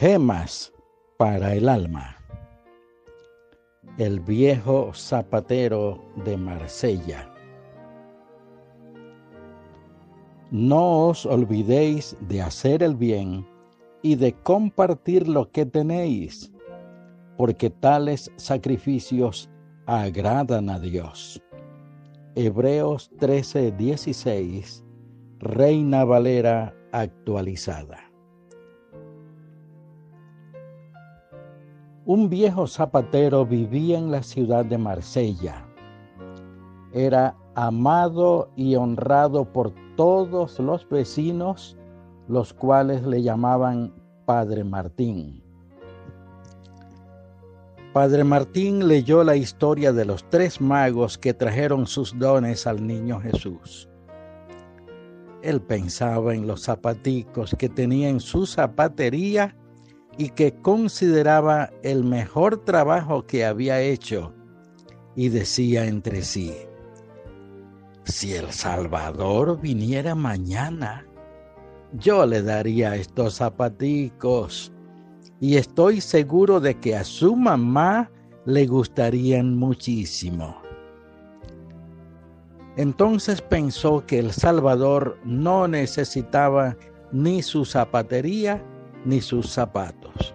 Gemas para el alma. El viejo zapatero de Marsella. No os olvidéis de hacer el bien y de compartir lo que tenéis, porque tales sacrificios agradan a Dios. Hebreos 13:16, Reina Valera actualizada. Un viejo zapatero vivía en la ciudad de Marsella. Era amado y honrado por todos los vecinos, los cuales le llamaban Padre Martín. Padre Martín leyó la historia de los tres magos que trajeron sus dones al niño Jesús. Él pensaba en los zapaticos que tenía en su zapatería y que consideraba el mejor trabajo que había hecho y decía entre sí, si el Salvador viniera mañana, yo le daría estos zapaticos y estoy seguro de que a su mamá le gustarían muchísimo. Entonces pensó que el Salvador no necesitaba ni su zapatería ni sus zapatos.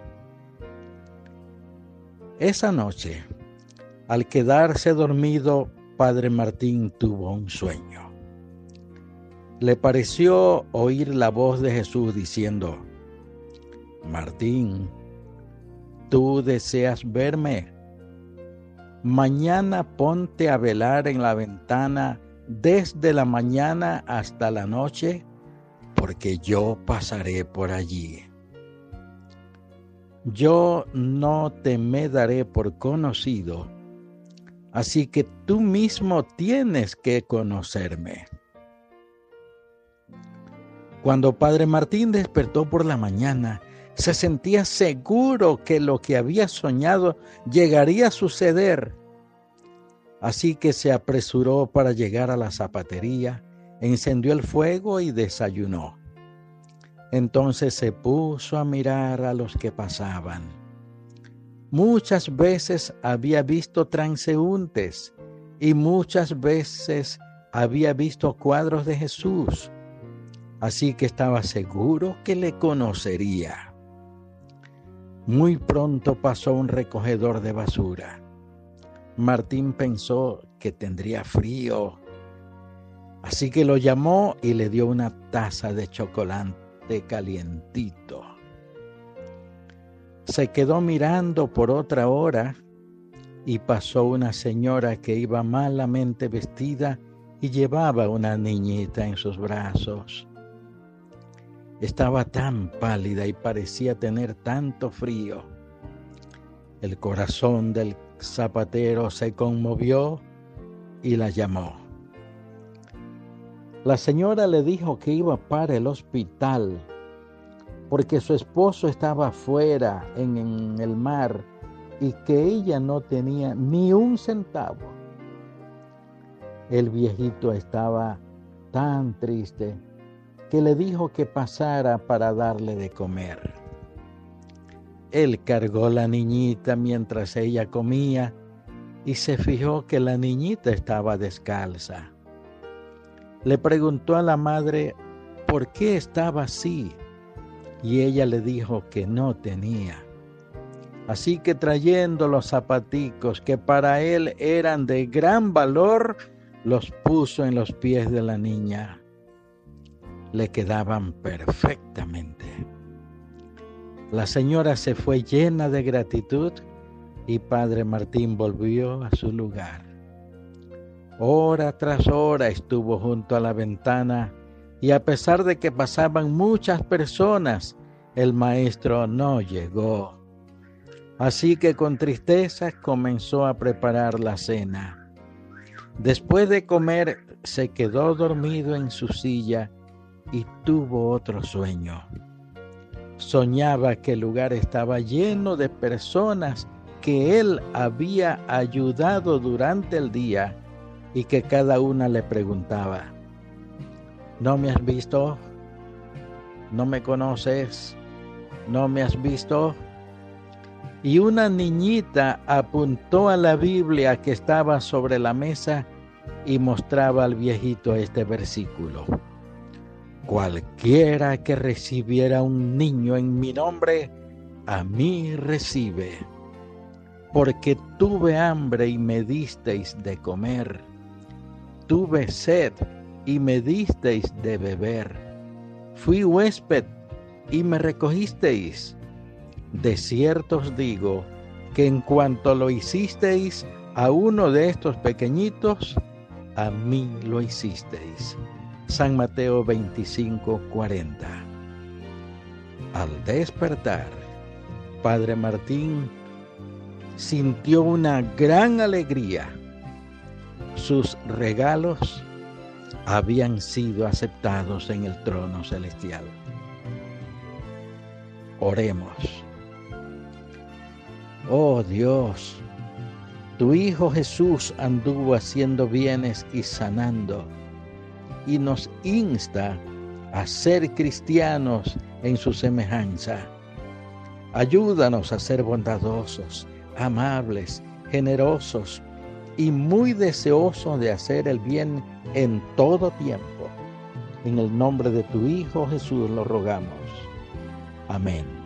Esa noche, al quedarse dormido, Padre Martín tuvo un sueño. Le pareció oír la voz de Jesús diciendo, Martín, tú deseas verme. Mañana ponte a velar en la ventana desde la mañana hasta la noche, porque yo pasaré por allí. Yo no te me daré por conocido, así que tú mismo tienes que conocerme. Cuando Padre Martín despertó por la mañana, se sentía seguro que lo que había soñado llegaría a suceder. Así que se apresuró para llegar a la zapatería, encendió el fuego y desayunó. Entonces se puso a mirar a los que pasaban. Muchas veces había visto transeúntes y muchas veces había visto cuadros de Jesús, así que estaba seguro que le conocería. Muy pronto pasó un recogedor de basura. Martín pensó que tendría frío, así que lo llamó y le dio una taza de chocolate calientito. Se quedó mirando por otra hora y pasó una señora que iba malamente vestida y llevaba una niñita en sus brazos. Estaba tan pálida y parecía tener tanto frío. El corazón del zapatero se conmovió y la llamó. La señora le dijo que iba para el hospital porque su esposo estaba afuera en, en, el mar y que ella no tenía ni un centavo. El viejito estaba tan triste que le dijo que pasara para darle de comer. Él cargó la niñita mientras ella comía y se fijó que la niñita estaba descalza le preguntó a la madre por qué estaba así y ella le dijo que no tenía. Así que trayendo los zapaticos que para él eran de gran valor, los puso en los pies de la niña. Le quedaban perfectamente. La señora se fue llena de gratitud y Padre Martín volvió a su lugar. Hora tras hora estuvo junto a la ventana y a pesar de que pasaban muchas personas, el maestro no llegó. Así que con tristeza comenzó a preparar la cena. Después de comer, se quedó dormido en su silla y tuvo otro sueño. Soñaba que el lugar estaba lleno de personas que él había ayudado durante el día y que cada una le preguntaba, ¿no me has visto? ¿No me conoces? ¿no me has visto? Y una niñita apuntó a la Biblia que estaba sobre la mesa y mostraba al viejito este versículo. Cualquiera que recibiera un niño en mi nombre, a mí recibe. Porque tuve hambre y me disteis de comer. Tuve sed y me disteis de beber. Fui huésped y me recogisteis. De cierto os digo que en cuanto lo hicisteis a uno de estos pequeñitos, a mí lo hicisteis. San Mateo 25, 40. Al despertar, Padre Martín sintió una gran alegría. Sus regalos habían sido aceptados en el trono celestial. Oremos. Oh Dios, tu Hijo Jesús anduvo haciendo bienes y sanando y nos insta a ser cristianos en su semejanza. Ayúdanos a ser bondadosos, amables, generosos y muy deseosos de hacer el bien en todo tiempo. En el nombre de tu Hijo Jesús lo rogamos. Amén.